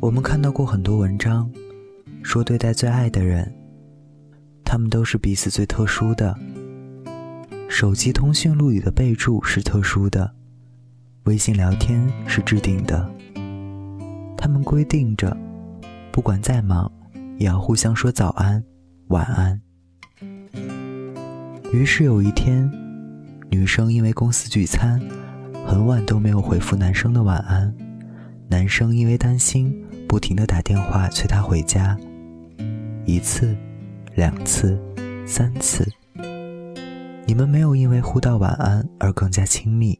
我们看到过很多文章，说对待最爱的人，他们都是彼此最特殊的。手机通讯录里的备注是特殊的，微信聊天是置顶的。他们规定着，不管再忙，也要互相说早安、晚安。于是有一天，女生因为公司聚餐，很晚都没有回复男生的晚安，男生因为担心。不停的打电话催他回家，一次，两次，三次。你们没有因为互道晚安而更加亲密，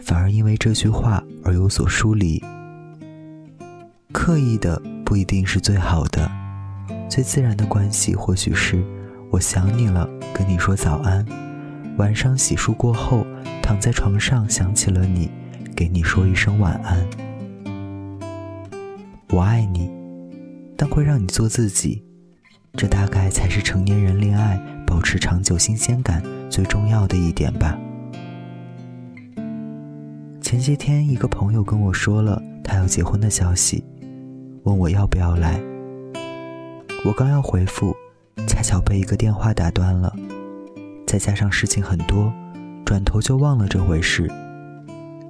反而因为这句话而有所疏离。刻意的不一定是最好的，最自然的关系或许是我想你了，跟你说早安。晚上洗漱过后，躺在床上想起了你，给你说一声晚安。我爱你，但会让你做自己，这大概才是成年人恋爱保持长久新鲜感最重要的一点吧。前些天，一个朋友跟我说了他要结婚的消息，问我要不要来。我刚要回复，恰巧被一个电话打断了，再加上事情很多，转头就忘了这回事。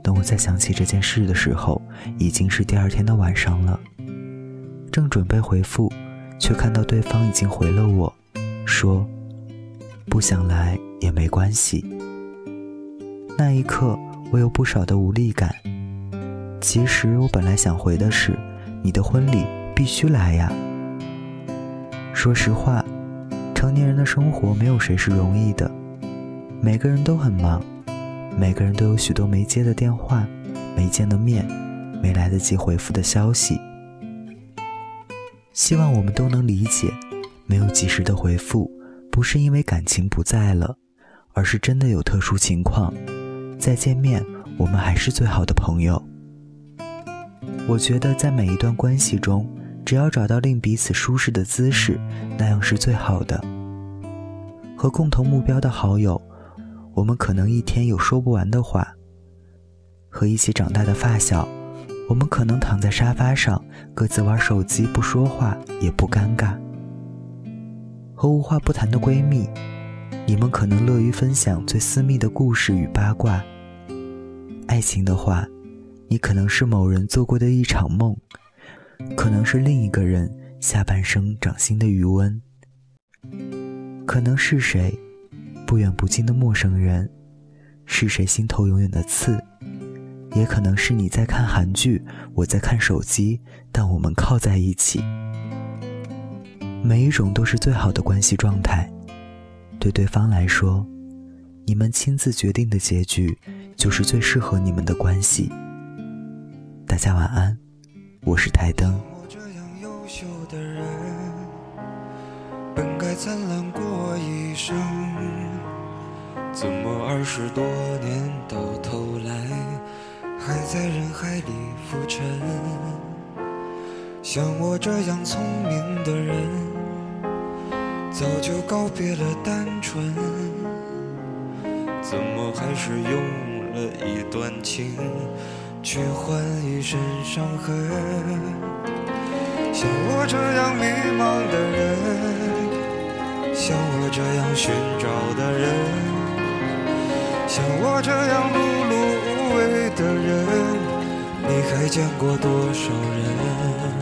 等我再想起这件事的时候，已经是第二天的晚上了。正准备回复，却看到对方已经回了我，说：“不想来也没关系。”那一刻，我有不少的无力感。其实我本来想回的是：“你的婚礼必须来呀。”说实话，成年人的生活没有谁是容易的，每个人都很忙，每个人都有许多没接的电话、没见的面、没来得及回复的消息。希望我们都能理解，没有及时的回复，不是因为感情不在了，而是真的有特殊情况。再见面，我们还是最好的朋友。我觉得在每一段关系中，只要找到令彼此舒适的姿势，那样是最好的。和共同目标的好友，我们可能一天有说不完的话。和一起长大的发小。我们可能躺在沙发上，各自玩手机，不说话也不尴尬。和无话不谈的闺蜜，你们可能乐于分享最私密的故事与八卦。爱情的话，你可能是某人做过的一场梦，可能是另一个人下半生掌心的余温，可能是谁不远不近的陌生人，是谁心头永远的刺。也可能是你在看韩剧，我在看手机，但我们靠在一起。每一种都是最好的关系状态。对对方来说，你们亲自决定的结局，就是最适合你们的关系。大家晚安，我是台灯。怎么二十多年到头来？还在人海里浮沉，像我这样聪明的人，早就告别了单纯，怎么还是用了一段情，去换一身伤痕？像我这样迷茫的人，像我这样寻找的人，像我这样碌碌无。为的人，你还见过多少人？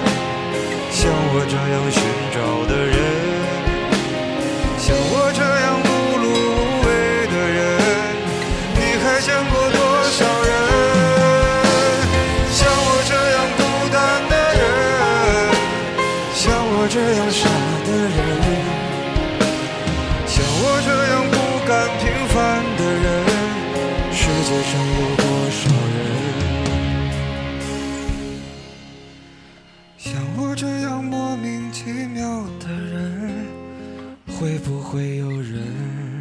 我这样寻会不会有人